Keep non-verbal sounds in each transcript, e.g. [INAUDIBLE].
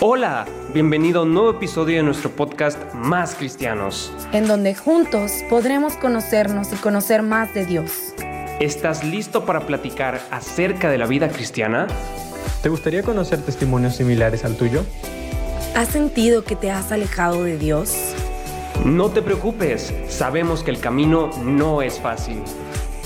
Hola, bienvenido a un nuevo episodio de nuestro podcast Más Cristianos. En donde juntos podremos conocernos y conocer más de Dios. ¿Estás listo para platicar acerca de la vida cristiana? ¿Te gustaría conocer testimonios similares al tuyo? ¿Has sentido que te has alejado de Dios? No te preocupes, sabemos que el camino no es fácil.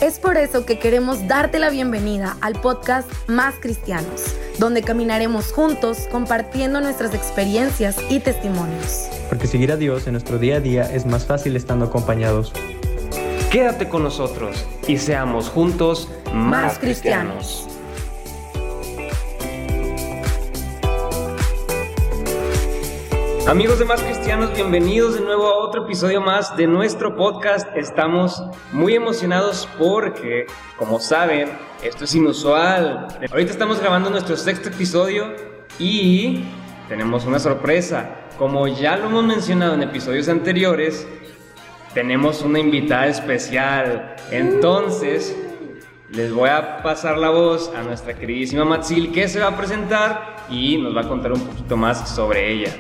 Es por eso que queremos darte la bienvenida al podcast Más Cristianos, donde caminaremos juntos compartiendo nuestras experiencias y testimonios. Porque seguir a Dios en nuestro día a día es más fácil estando acompañados. Quédate con nosotros y seamos juntos más, Más cristianos. Amigos de Más Cristianos, bienvenidos de nuevo a otro episodio más de nuestro podcast. Estamos muy emocionados porque, como saben, esto es inusual. Ahorita estamos grabando nuestro sexto episodio y tenemos una sorpresa. Como ya lo hemos mencionado en episodios anteriores, tenemos una invitada especial. Entonces, les voy a pasar la voz a nuestra queridísima Matsil que se va a presentar y nos va a contar un poquito más sobre ella.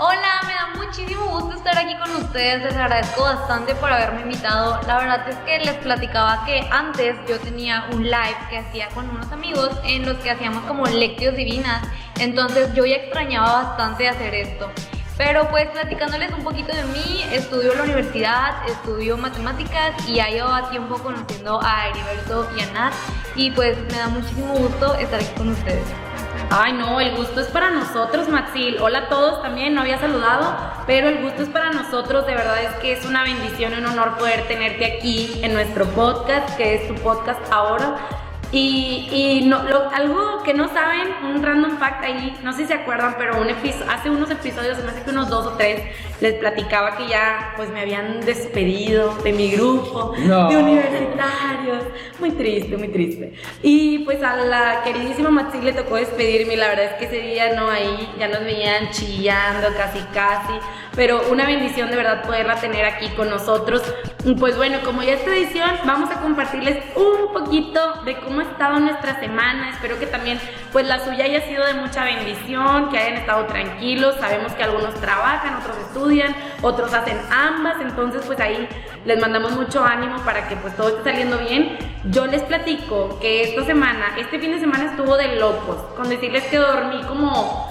Hola, me da muchísimo gusto estar aquí con ustedes. Les agradezco bastante por haberme invitado. La verdad es que les platicaba que antes yo tenía un live que hacía con unos amigos en los que hacíamos como lectios divinas. Entonces yo ya extrañaba bastante hacer esto. Pero pues platicándoles un poquito de mí, estudio en la universidad, estudio matemáticas y ya llevaba tiempo conociendo a Heriberto y a Nat. Y pues me da muchísimo gusto estar aquí con ustedes. Ay, no, el gusto es para nosotros, Maxil. Hola a todos también, no había saludado, pero el gusto es para nosotros. De verdad es que es una bendición y un honor poder tenerte aquí en nuestro podcast, que es tu podcast ahora. Y, y no, lo- algo que no saben, un random fact ahí, no sé si se acuerdan, pero un episo- hace unos episodios, me hace que unos dos o tres, les platicaba que ya pues me habían despedido de mi grupo No. de universitarios. Muy triste, muy triste. Y pues a la queridísima Maxi le tocó despedirme y la verdad es que ese día no ahí, ya nos venían chillando casi casi, pero una bendición de verdad poderla tener aquí con nosotros. Pues bueno, como ya es tradición, vamos a compartirles un poquito de cómo ha estado nuestra semana. Espero que también pues la suya haya sido de mucha bendición, que hayan estado tranquilos. Sabemos que algunos trabajan, otros estudian, otros hacen ambas, entonces pues ahí les mandamos mucho ánimo para que pues todo esté saliendo bien. Yo les platico que esta semana, este fin de semana estuvo de locos, con decirles que dormí como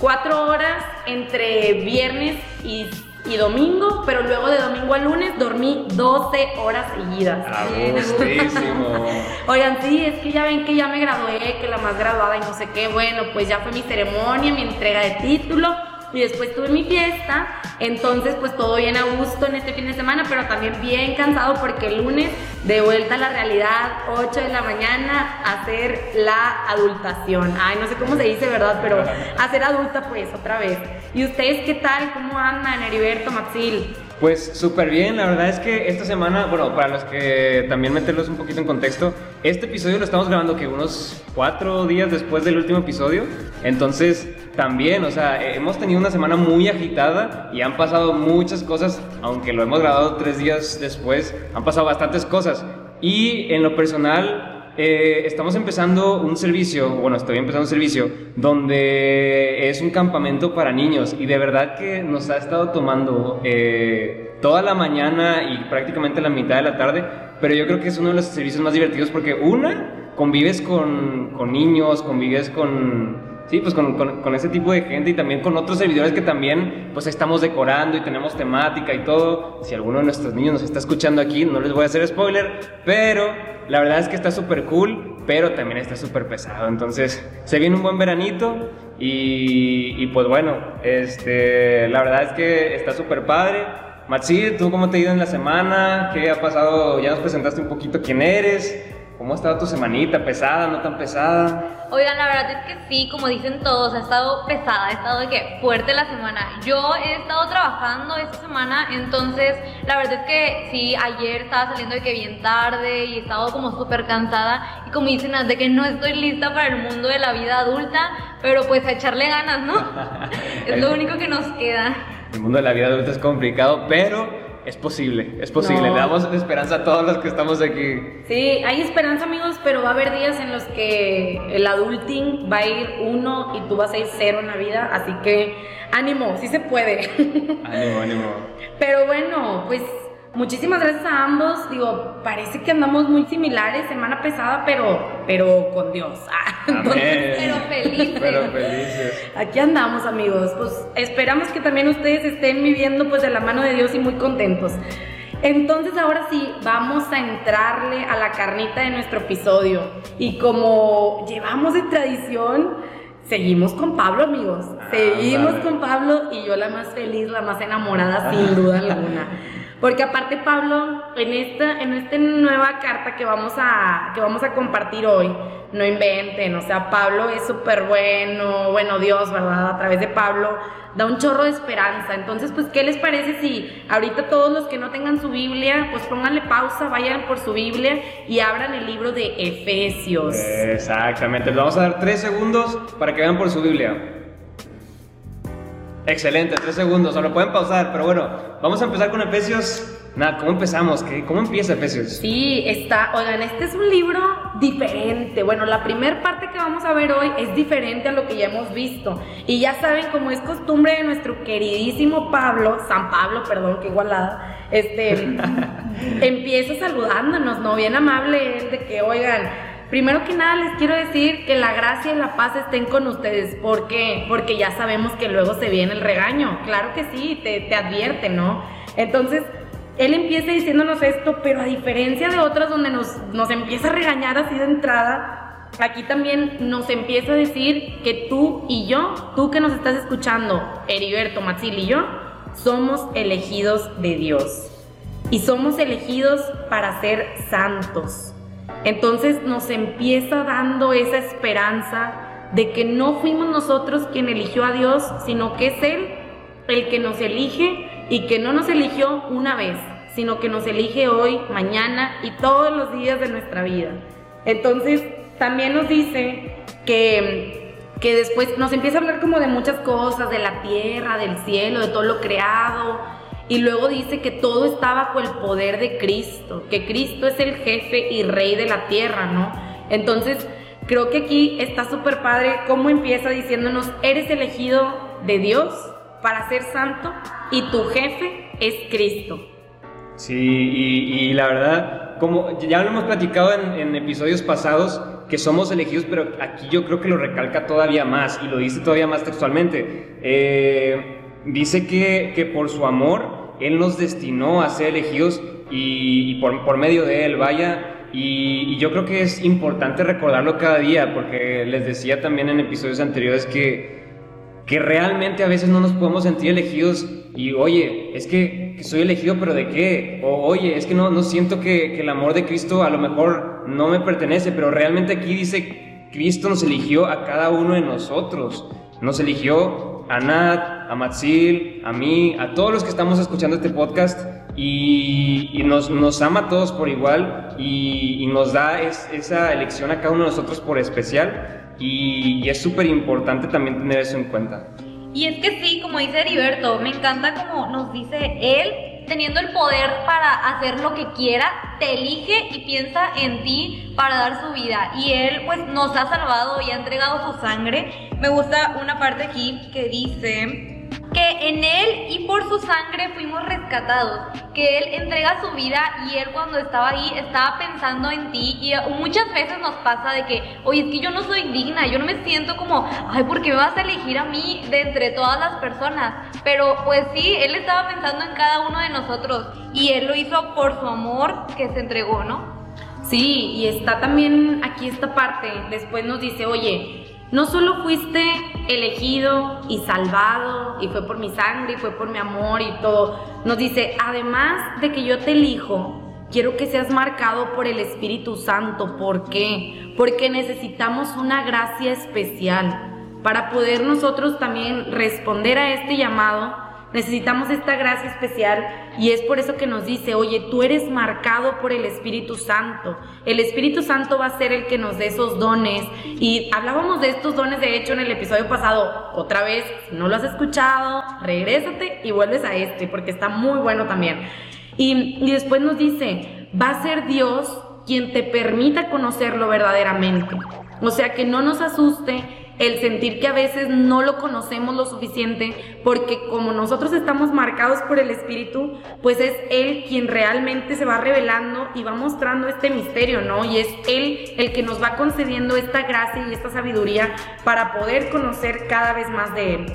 cuatro horas entre viernes y, y domingo, pero luego de domingo a lunes dormí 12 horas seguidas. Agustísimo. [LAUGHS] Oigan, sí, es que ya ven que ya me gradué, que la más graduada y no sé qué. Bueno, pues ya fue mi ceremonia, mi entrega de título y después tuve mi fiesta. Entonces, pues todo bien a gusto en este fin de semana, pero también bien cansado porque el lunes de vuelta a la realidad, 8 de la mañana, hacer la adultación. Ay, no sé cómo se dice, ¿verdad? Pero [LAUGHS] hacer adulta, pues otra vez. ¿Y ustedes qué tal? ¿Cómo andan, Heriberto, Maxil? Pues súper bien, la verdad es que esta semana, bueno, para los que también meterlos un poquito en contexto, este episodio lo estamos grabando que unos cuatro días después del último episodio, entonces también, o sea, eh, hemos tenido una semana muy agitada y han pasado muchas cosas, aunque lo hemos grabado tres días después, han pasado bastantes cosas y en lo personal eh, estamos empezando un servicio, bueno, estoy empezando un servicio donde es un campamento para niños y de verdad que nos ha estado tomando eh, toda la mañana y prácticamente la mitad de la tarde, pero yo creo que es uno de los servicios más divertidos porque una, convives con, con niños, convives con... Sí, pues con, con, ese tipo de gente y también con otros servidores que también pues estamos decorando y tenemos temática y todo. Si alguno de nuestros niños nos está escuchando aquí, no les voy a hacer spoiler, pero la verdad es que está súper cool, pero también está súper pesado. Entonces, se viene un buen veranito y, y pues bueno, este, la verdad es que está súper padre. Matsi, ¿tú cómo te ha ido en la semana? ¿Qué ha pasado? Ya nos presentaste un poquito quién eres. ¿Cómo ha estado tu semanita? ¿Pesada? ¿No tan pesada? Oigan, la verdad es que sí, como dicen todos, ha estado pesada, ha estado de que fuerte la semana. Yo he estado trabajando esta semana, entonces la verdad es que sí, ayer estaba saliendo de que bien tarde y he estado como súper cansada y como dicen, de que no estoy lista para el mundo de la vida adulta, pero pues a echarle ganas, ¿no? [LAUGHS] es lo único que nos queda. El mundo de la vida adulta es complicado, pero es posible, es posible. No. Le damos esperanza a todos los que estamos aquí. Sí, hay esperanza amigos, pero va a haber días en los que el adulting va a ir uno y tú vas a ir cero en la vida, así que ánimo, sí se puede. [LAUGHS] Ánimo, ánimo. Pero bueno, pues muchísimas gracias a ambos. Digo, parece que andamos muy similares, semana pesada, pero, pero con Dios. [LAUGHS] Ah, entonces, Pero felices. Pero felices. Aquí andamos amigos, pues esperamos que también ustedes estén viviendo pues de la mano de Dios y muy contentos. Entonces ahora sí, vamos a entrarle a la carnita de nuestro episodio. Y como llevamos de tradición, seguimos con Pablo amigos. Seguimos vale. con Pablo y yo la más feliz, la más enamorada sin duda alguna. [LAUGHS] Porque aparte Pablo, en esta, en esta nueva carta que vamos, a, que vamos a compartir hoy, no inventen, o sea, Pablo es súper bueno, bueno Dios, ¿verdad? A través de Pablo da un chorro de esperanza. Entonces, pues, ¿qué les parece si ahorita todos los que no tengan su Biblia, pues pónganle pausa, vayan por su Biblia y abran el libro de Efesios? Exactamente. Les vamos a dar tres segundos para que vean por su Biblia. Excelente, tres segundos. O lo pueden pausar, pero bueno, vamos a empezar con Efesios. Nada, ¿cómo empezamos? ¿Qué- ¿Cómo empieza Efesios? Sí, está, oigan, este es un libro diferente. Bueno, la primera parte que vamos a ver hoy es diferente a lo que ya hemos visto. Y ya saben, como es costumbre de nuestro queridísimo Pablo, San Pablo, perdón, qué igualada, este, [LAUGHS] empieza saludándonos, ¿no? Bien amable él, de que, oigan, primero que nada les quiero decir que la gracia y la paz estén con ustedes. ¿Por qué? Porque ya sabemos que luego se viene el regaño. Claro que sí, te, te advierte, ¿no? Entonces, él empieza diciéndonos esto, pero a diferencia de otras donde nos, nos empieza a regañar así de entrada, aquí también nos empieza a decir que tú y yo, tú que nos estás escuchando, Heriberto, Matzil y yo, somos elegidos de Dios. Y somos elegidos para ser santos. Entonces nos empieza dando esa esperanza de que no fuimos nosotros quien eligió a Dios, sino que es Él el que nos elige y que no nos eligió una vez, sino que nos elige hoy, mañana y todos los días de nuestra vida. Entonces, también nos dice que, que después nos empieza a hablar como de muchas cosas, de la tierra, del cielo, de todo lo creado. Y luego dice que todo está bajo el poder de Cristo, que Cristo es el jefe y rey de la tierra, ¿no? Entonces, creo que aquí está súper padre cómo empieza diciéndonos, eres elegido de Dios para ser santo y tu jefe es Cristo. Sí, y, la verdad, como ya lo hemos platicado en, en episodios pasados, que somos elegidos, pero aquí yo creo que lo recalca todavía más y lo dice todavía más textualmente. Eh, dice que, que por su amor, Él nos destinó a ser elegidos y, por, medio de Él, vaya. Y, yo creo que es importante recordarlo cada día, porque les decía también en episodios anteriores que, que realmente a veces no nos podemos sentir elegidos y oye, es que, que soy elegido, pero ¿de qué? O oye, es que no, no siento que, que el amor de Cristo a lo mejor no me pertenece, pero realmente aquí dice, Cristo nos eligió a cada uno de nosotros, nos eligió a Nat, a Matzil, a mí, a todos los que estamos escuchando este podcast y, y nos, nos ama a todos por igual y, y nos da es- esa elección a cada uno de nosotros por especial y, y es súper importante también tener eso en cuenta. Y es que sí, como dice Heriberto, me encanta como nos dice él, teniendo el poder para hacer lo que quiera, te elige y piensa en ti para dar su vida. Y él pues nos ha salvado y ha entregado su sangre. Me gusta una parte aquí que dice que en él y por su sangre fuimos rescatados, que él entrega su vida y él cuando estaba ahí estaba pensando en ti y muchas veces nos pasa de que, oye, es que yo no soy digna, yo no me siento como, ay, ¿por qué me vas a elegir a mí de entre todas las personas? Pero pues sí, él estaba pensando en cada uno de nosotros y él lo hizo por su amor que se entregó, ¿no? Sí, y está también aquí esta parte, después nos dice, oye, no solo fuiste elegido y salvado, y fue por mi sangre, y fue por mi amor y todo, nos dice, además de que yo te elijo, quiero que seas marcado por el Espíritu Santo. ¿Por qué? Porque necesitamos una gracia especial. Para poder nosotros también responder a este llamado, necesitamos esta gracia especial y es por eso que nos dice, oye, tú eres marcado por el Espíritu Santo. El Espíritu Santo va a ser el que nos dé esos dones. Y hablábamos de estos dones, de hecho, en el episodio pasado. Otra vez, si no lo has escuchado, regrésate y vuelves a este, porque está muy bueno también. Y, y después nos dice, va a ser Dios quien te permita conocerlo verdaderamente. O sea, que no nos asuste el sentir que a veces no lo conocemos lo suficiente, porque como nosotros estamos marcados por el Espíritu, pues es Él quien realmente se va revelando y va mostrando este misterio, ¿no? Y es Él el que nos va concediendo esta gracia y esta sabiduría para poder conocer cada vez más de Él.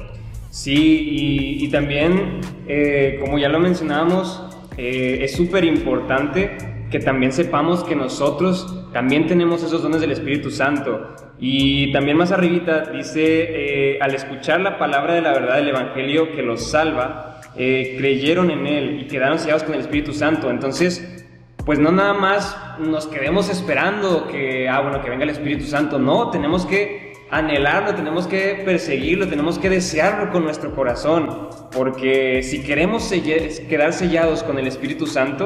Sí, y, también, eh, como ya lo mencionábamos, eh, es súper importante que también sepamos que nosotros también tenemos esos dones del Espíritu Santo. Y también más arribita dice, eh, al escuchar la palabra de la verdad del Evangelio que los salva, eh, creyeron en Él y quedaron sellados con el Espíritu Santo. Entonces, pues no nada más nos quedemos esperando que, ah, bueno, que venga el Espíritu Santo. No, tenemos que anhelarlo, tenemos que perseguirlo, tenemos que desearlo con nuestro corazón. Porque si queremos quedar sellados con el Espíritu Santo,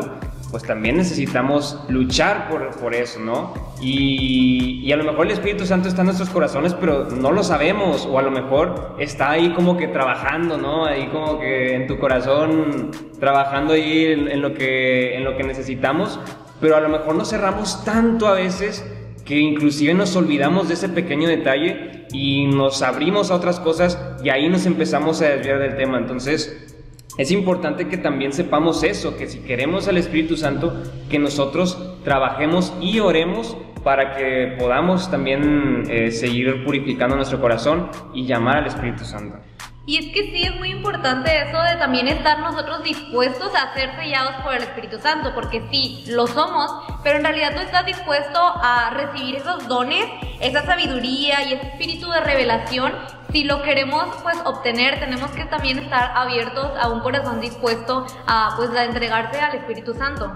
pues también necesitamos luchar por, por eso, ¿no? Y, y, a lo mejor el Espíritu Santo está en nuestros corazones, pero no lo sabemos, o a lo mejor está ahí como que trabajando, ¿no? Ahí como que en tu corazón, trabajando ahí en, lo, que, en lo que necesitamos, pero a lo mejor nos cerramos tanto a veces que inclusive nos olvidamos de ese pequeño detalle y nos abrimos a otras cosas y ahí nos empezamos a desviar del tema. Entonces, es importante que también sepamos eso, que si queremos al Espíritu Santo, que nosotros trabajemos y oremos para que podamos también eh, seguir purificando nuestro corazón y llamar al Espíritu Santo. Y es que sí es muy importante eso de también estar nosotros dispuestos a ser sellados por el Espíritu Santo, porque sí, lo somos, pero en realidad no estás dispuesto a recibir esos dones, esa sabiduría y ese espíritu de revelación. Si lo queremos pues obtener, tenemos que también estar abiertos a un corazón dispuesto a pues a entregarse al Espíritu Santo.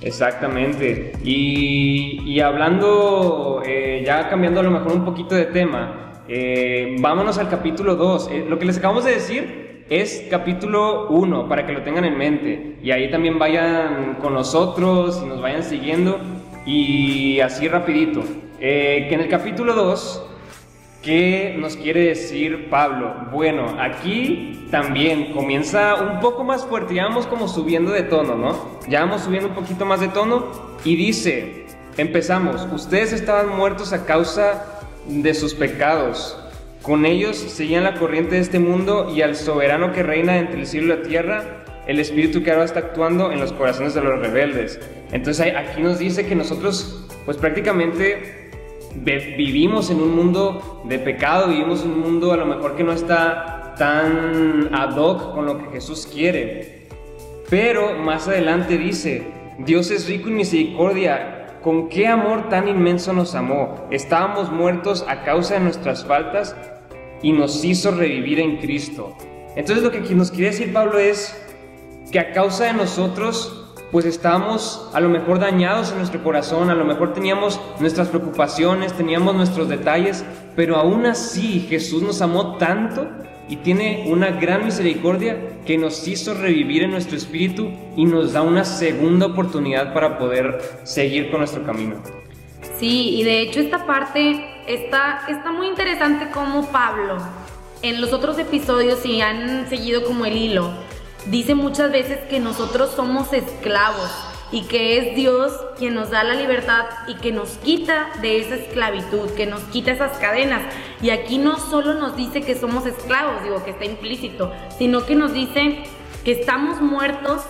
Exactamente. Y, hablando, eh, ya cambiando a lo mejor un poquito de tema, eh, vámonos al capítulo 2. Eh, lo que les acabamos de decir es capítulo 1, para que lo tengan en mente. Y ahí también vayan con nosotros y nos vayan siguiendo. Y así rapidito. Eh, que en el capítulo 2, ¿qué nos quiere decir Pablo? Bueno, aquí también comienza un poco más fuerte. Ya vamos como subiendo de tono, ¿no? Ya vamos subiendo un poquito más de tono. Y dice, empezamos, ustedes estaban muertos a causa de sus pecados. Con ellos seguían la corriente de este mundo y al soberano que reina entre el cielo y la tierra, el espíritu que ahora está actuando en los corazones de los rebeldes. Entonces aquí nos dice que nosotros pues prácticamente vivimos en un mundo de pecado, vivimos en un mundo a lo mejor que no está tan ad hoc con lo que Jesús quiere. Pero más adelante dice, Dios es rico en misericordia con qué amor tan inmenso nos amó. Estábamos muertos a causa de nuestras faltas y nos hizo revivir en Cristo. Entonces lo que nos quiere decir Pablo es que a causa de nosotros, pues estábamos a lo mejor dañados en nuestro corazón, a lo mejor teníamos nuestras preocupaciones, teníamos nuestros detalles, pero aún así Jesús nos amó tanto y tiene una gran misericordia que nos hizo revivir en nuestro espíritu y nos da una segunda oportunidad para poder seguir con nuestro camino. Sí, y de hecho esta parte está, está muy interesante como Pablo, en los otros episodios, si han seguido como el hilo, dice muchas veces que nosotros somos esclavos y que es Dios quien nos da la libertad y que nos quita de esa esclavitud, que nos quita esas cadenas. Y aquí no solo nos dice que somos esclavos, digo que está implícito, sino que nos dice que estamos muertos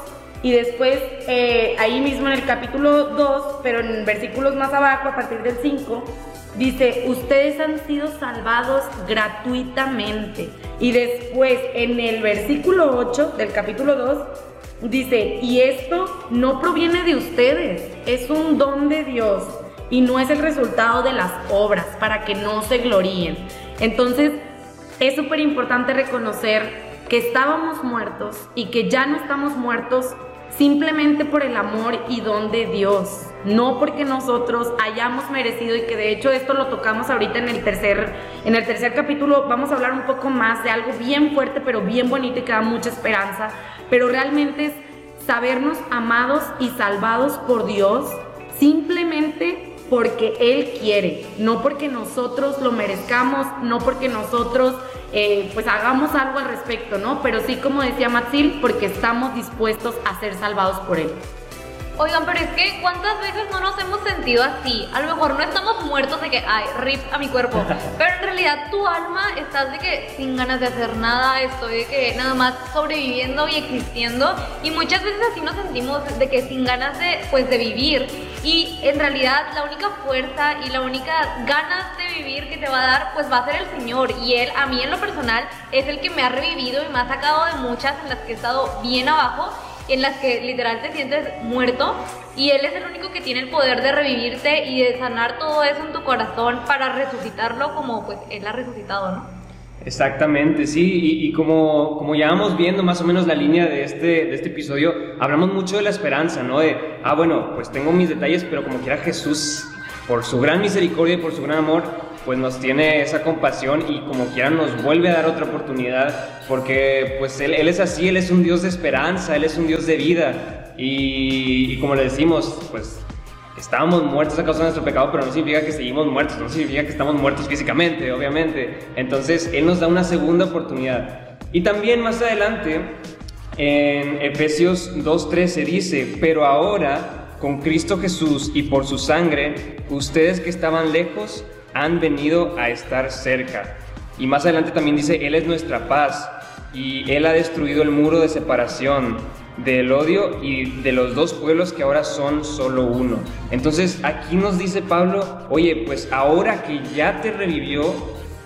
y después eh, ahí mismo en el capítulo 2, pero en versículos más abajo, a partir del 5, dice, ustedes han sido salvados gratuitamente. Y después en el versículo 8 del capítulo 2, Dice, y esto no proviene de ustedes, es un don de Dios y no es el resultado de las obras para que no se gloríen. Entonces, es súper importante reconocer que estábamos muertos y que ya no estamos muertos simplemente por el amor y don de Dios, no porque nosotros hayamos merecido y que de hecho esto lo tocamos ahorita en el tercer en el tercer capítulo vamos a hablar un poco más de algo bien fuerte pero bien bonito y que da mucha esperanza, pero realmente es sabernos amados y salvados por Dios simplemente porque Él quiere, no porque nosotros lo merezcamos, no porque nosotros eh, pues hagamos algo al respecto, ¿no? Pero sí, como decía Matzil, porque estamos dispuestos a ser salvados por Él. Oigan, pero es que ¿cuántas veces no nos hemos sentido así? A lo mejor no estamos muertos de que, ay, rip a mi cuerpo, [LAUGHS] pero en realidad tu alma estás de que sin ganas de hacer nada, estoy de que nada más sobreviviendo y existiendo y muchas veces así nos sentimos de que sin ganas de, pues, de vivir y en realidad la única fuerza y la única ganas de vivir que te va a dar, pues va a ser el Señor y Él, a mí en lo personal, es el que me ha revivido y me ha sacado de muchas en las que he estado bien abajo en las que literal te sientes muerto y Él es el único que tiene el poder de revivirte y de sanar todo eso en tu corazón para resucitarlo como pues Él ha resucitado, ¿no? Exactamente, sí, y, como, como ya vamos viendo más o menos la línea de este, de este episodio, hablamos mucho de la esperanza, ¿no? De, ah, bueno, pues tengo mis detalles, pero como quiera Jesús, por su gran misericordia y por su gran amor, pues nos tiene esa compasión y como quiera nos vuelve a dar otra oportunidad, porque pues él, él es así, Él es un Dios de esperanza, Él es un Dios de vida. Y, como le decimos, pues estábamos muertos a causa de nuestro pecado, pero no significa que seguimos muertos, no significa que estamos muertos físicamente, obviamente. Entonces Él nos da una segunda oportunidad. Y también más adelante, en Efesios 2.13 dice, pero ahora, con Cristo Jesús y por su sangre, ustedes que estaban lejos, han venido a estar cerca. Y más adelante también dice, Él es nuestra paz y Él ha destruido el muro de separación del odio y de los dos pueblos que ahora son solo uno. Entonces aquí nos dice Pablo, oye, pues ahora que ya te revivió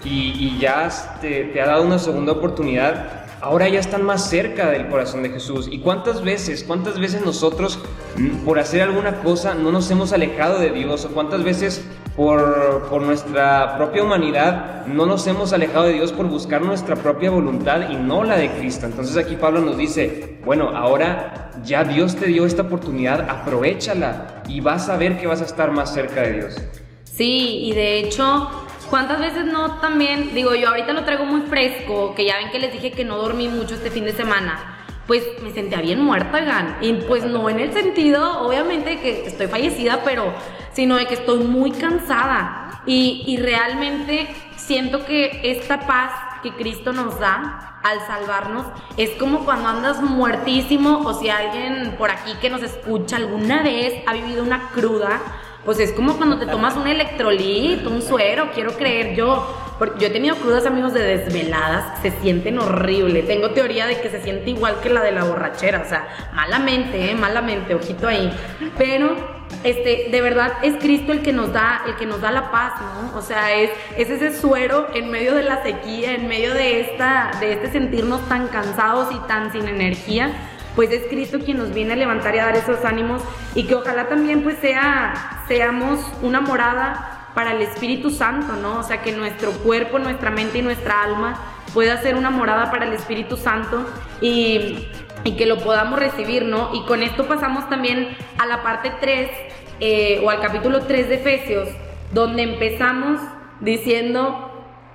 y, ya te, te ha dado una segunda oportunidad, ahora ya están más cerca del corazón de Jesús. ¿Y cuántas veces, cuántas veces nosotros mm, por hacer alguna cosa no nos hemos alejado de Dios? ¿O cuántas veces por, por, nuestra propia humanidad no nos hemos alejado de Dios por buscar nuestra propia voluntad y no la de Cristo? Entonces aquí Pablo nos dice, bueno, ahora ya Dios te dio esta oportunidad, aprovechala y vas a ver que vas a estar más cerca de Dios. Sí, y de hecho ¿Cuántas veces no también, digo yo ahorita lo traigo muy fresco, que ya ven que les dije que no dormí mucho este fin de semana, pues me sentía bien muerta, Gan. Y pues no en el sentido, obviamente, que estoy fallecida, pero sino de que estoy muy cansada. Y, y realmente siento que esta paz que Cristo nos da al salvarnos es como cuando andas muertísimo o si alguien por aquí que nos escucha alguna vez ha vivido una cruda pues es como cuando te tomas un electrolit, un suero, quiero creer yo. Porque yo he tenido crudas amigos de desveladas, se sienten horrible. Tengo teoría de que se siente igual que la de la borrachera, o sea, malamente, ¿eh? malamente, ojito ahí. Pero este, de verdad es Cristo el que nos da, el que nos da la paz, ¿no? O sea, es, es ese suero en medio de la sequía, en medio de esta, de este sentirnos tan cansados y tan sin energía pues es Cristo quien nos viene a levantar y a dar esos ánimos y que ojalá también pues sea, seamos una morada para el Espíritu Santo, ¿no? O sea, que nuestro cuerpo, nuestra mente y nuestra alma pueda ser una morada para el Espíritu Santo y, que lo podamos recibir, ¿no? Y con esto pasamos también a la parte 3 eh, o al capítulo 3 de Efesios, donde empezamos diciendo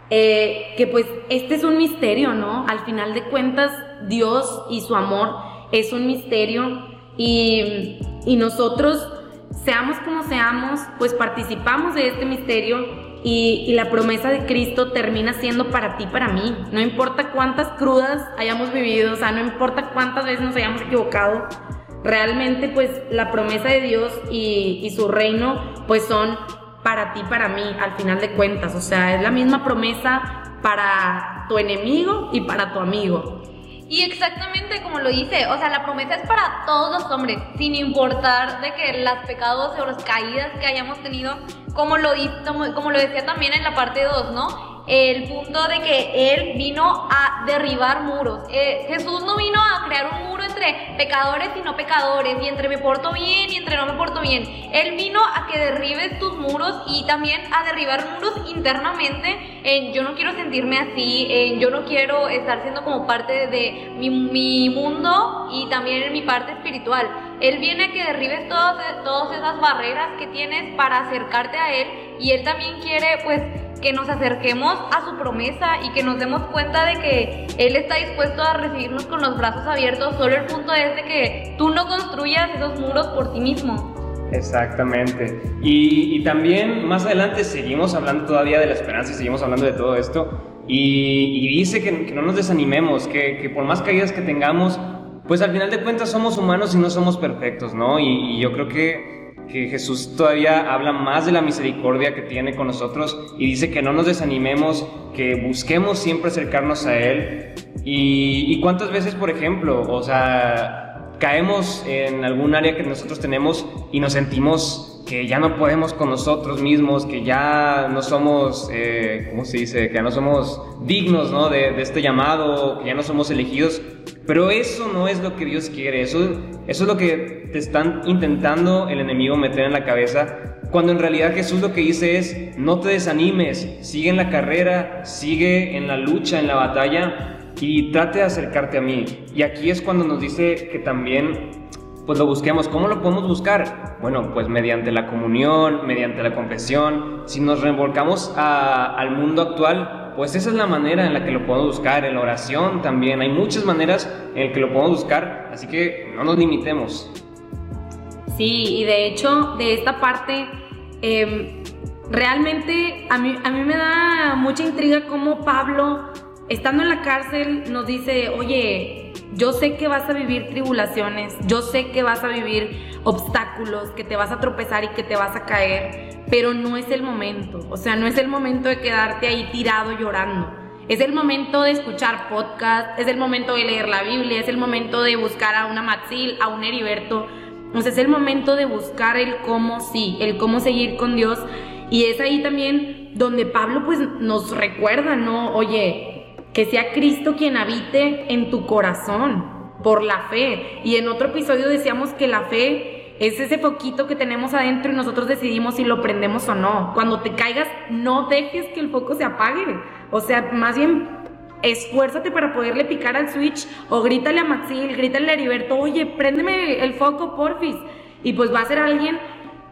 eh, que pues este es un misterio, ¿no? Al final de cuentas, Dios y su amor es un misterio y, nosotros, seamos como seamos, pues participamos de este misterio y, la promesa de Cristo termina siendo para ti, para mí. No importa cuántas crudas hayamos vivido, o sea, no importa cuántas veces nos hayamos equivocado, realmente pues la promesa de Dios y, y su reino pues son para ti, para mí, al final de cuentas. O sea, es la misma promesa para tu enemigo y para tu amigo. Y exactamente como lo dice, o sea, la promesa es para todos los hombres, sin importar de que las pecados o las caídas que hayamos tenido, como lo, como lo decía también en la parte 2, ¿no? el punto de que Él vino a derribar muros. Eh, Jesús no vino a crear un muro entre pecadores y no pecadores, y entre me porto bien y entre no me porto bien. Él vino a que derribes tus muros y también a derribar muros internamente. En yo no quiero sentirme así, en yo no quiero estar siendo como parte de mi, mundo y también en mi parte espiritual. Él viene a que derribes todas, todas esas barreras que tienes para acercarte a Él y Él también quiere pues que nos acerquemos a su promesa y que nos demos cuenta de que Él está dispuesto a recibirnos con los brazos abiertos. Solo el punto es de que tú no construyas esos muros por ti mismo. Exactamente. Y, y también más adelante seguimos hablando todavía de la esperanza y seguimos hablando de todo esto. Y, y dice que, que no nos desanimemos, que, que por más caídas que tengamos, pues al final de cuentas somos humanos y no somos perfectos, ¿no? Y, y yo creo que, que Jesús todavía habla más de la misericordia que tiene con nosotros y dice que no nos desanimemos, que busquemos siempre acercarnos a Él. Y, cuántas veces, por ejemplo, o sea, caemos en algún área que nosotros tenemos y nos sentimos que ya no podemos con nosotros mismos, que ya no somos, eh, ¿cómo se dice? Que ya no somos dignos ¿no? De, este llamado, que ya no somos elegidos. Pero eso no es lo que Dios quiere, eso, eso es lo que te están intentando el enemigo meter en la cabeza, cuando en realidad Jesús lo que dice es, no te desanimes, sigue en la carrera, sigue en la lucha, en la batalla y trate de acercarte a mí. Y aquí es cuando nos dice que también pues lo busquemos. ¿Cómo lo podemos buscar? Bueno, pues mediante la comunión, mediante la confesión. Si nos revolcamos al mundo actual, pues esa es la manera en la que lo podemos buscar. En la oración también. Hay muchas maneras en las que lo podemos buscar. Así que no nos limitemos. Sí, y de hecho, de esta parte, eh, realmente a mí, a mí me da mucha intriga cómo Pablo, estando en la cárcel, nos dice, oye, yo sé que vas a vivir tribulaciones, yo sé que vas a vivir obstáculos, que te vas a tropezar y que te vas a caer, pero no es el momento. O sea, no es el momento de quedarte ahí tirado llorando. Es el momento de escuchar podcast, es el momento de leer la Biblia, es el momento de buscar a una Matzil, a un Heriberto. O sea, es el momento de buscar el cómo sí, el cómo seguir con Dios. Y es ahí también donde Pablo pues nos recuerda, ¿no? Oye, que sea Cristo quien habite en tu corazón por la fe. Y en otro episodio decíamos que la fe es ese foquito que tenemos adentro y nosotros decidimos si lo prendemos o no. Cuando te caigas, no dejes que el foco se apague. O sea, más bien esfuérzate para poderle picar al switch o grítale a Maxil, grítale a Heriberto, oye, préndeme el foco, porfis. Y pues va a ser alguien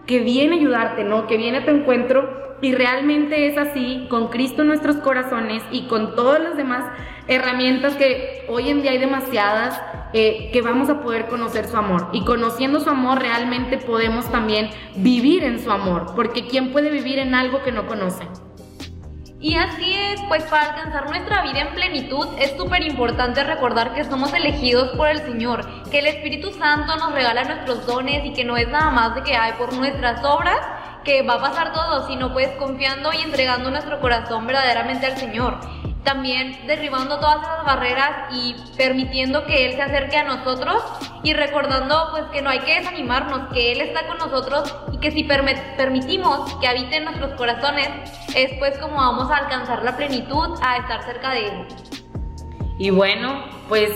que viene a ayudarte, ¿no? Que viene a tu encuentro y realmente es así, con Cristo en nuestros corazones y con todas las demás herramientas que hoy en día hay demasiadas, eh, que vamos a poder conocer su amor. Y conociendo su amor realmente podemos también vivir en su amor, porque ¿quién puede vivir en algo que no conoce? Y así es, pues para alcanzar nuestra vida en plenitud es súper importante recordar que somos elegidos por el Señor, que el Espíritu Santo nos regala nuestros dones y que no es nada más de que hay por nuestras obras que va a pasar todo, sino pues confiando y entregando nuestro corazón verdaderamente al Señor. También derribando todas esas barreras y permitiendo que Él se acerque a nosotros y recordando pues que no hay que desanimarnos, que Él está con nosotros y que si permitimos que habite en nuestros corazones es pues como vamos a alcanzar la plenitud, a estar cerca de Él. Y bueno, pues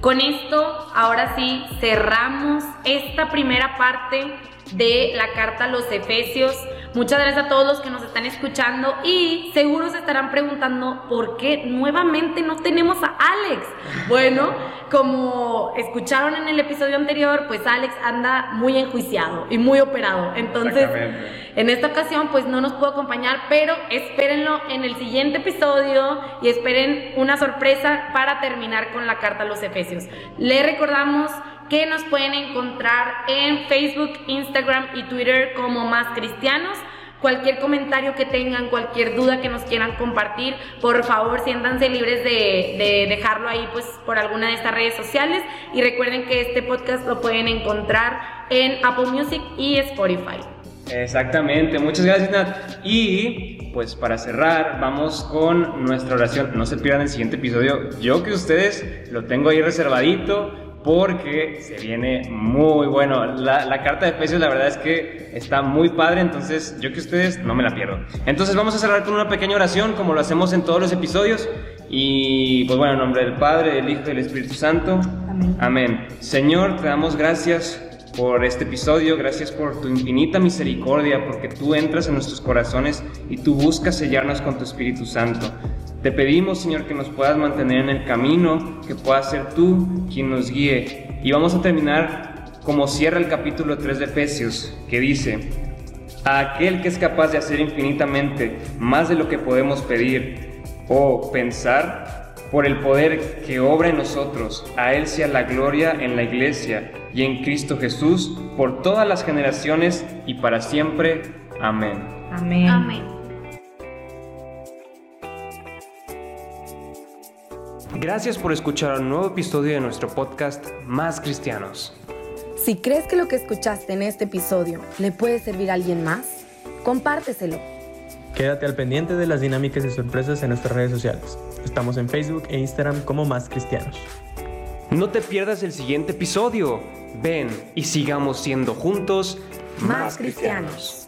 con esto ahora sí cerramos esta primera parte de la carta a los Efesios. Muchas gracias a todos los que nos están escuchando y seguro se estarán preguntando por qué nuevamente no tenemos a Alex. Bueno, como escucharon en el episodio anterior, pues Alex anda muy enjuiciado y muy operado. Entonces, en esta ocasión pues no nos pudo acompañar, pero espérenlo en el siguiente episodio y esperen una sorpresa para terminar con la carta a los Efesios. Le recordamos que nos pueden encontrar en Facebook, Instagram y Twitter como Más Cristianos. Cualquier comentario que tengan, cualquier duda que nos quieran compartir, por favor siéntanse libres de, de, dejarlo ahí pues por alguna de estas redes sociales y recuerden que este podcast lo pueden encontrar en Apple Music y Spotify. Exactamente, muchas gracias Nat. Y pues para cerrar, vamos con nuestra oración. No se pierdan el siguiente episodio. Yo que ustedes lo tengo ahí reservadito porque se viene muy bueno. La, la, carta de Efesios la verdad es que está muy padre, entonces yo que ustedes no me la pierdo. Entonces vamos a cerrar con una pequeña oración como lo hacemos en todos los episodios. Y pues bueno, en nombre del Padre, del Hijo y del Espíritu Santo. Amén. Amén. Señor, te damos gracias por este episodio, gracias por tu infinita misericordia, porque tú entras en nuestros corazones y tú buscas sellarnos con tu Espíritu Santo. Te pedimos, Señor, que nos puedas mantener en el camino, que puedas ser tú quien nos guíe. Y vamos a terminar como cierra el capítulo 3 de Efesios, que dice, a aquel que es capaz de hacer infinitamente más de lo que podemos pedir o pensar, por el poder que obra en nosotros. A Él sea la gloria en la iglesia y en Cristo Jesús por todas las generaciones y para siempre. Amén. Amén. Amén. Gracias por escuchar un nuevo episodio de nuestro podcast Más Cristianos. Si crees que lo que escuchaste en este episodio le puede servir a alguien más, compárteselo. Quédate al pendiente de las dinámicas y sorpresas en nuestras redes sociales. Estamos en Facebook e Instagram como Más Cristianos. No te pierdas el siguiente episodio. Ven y sigamos siendo juntos Más cristianos.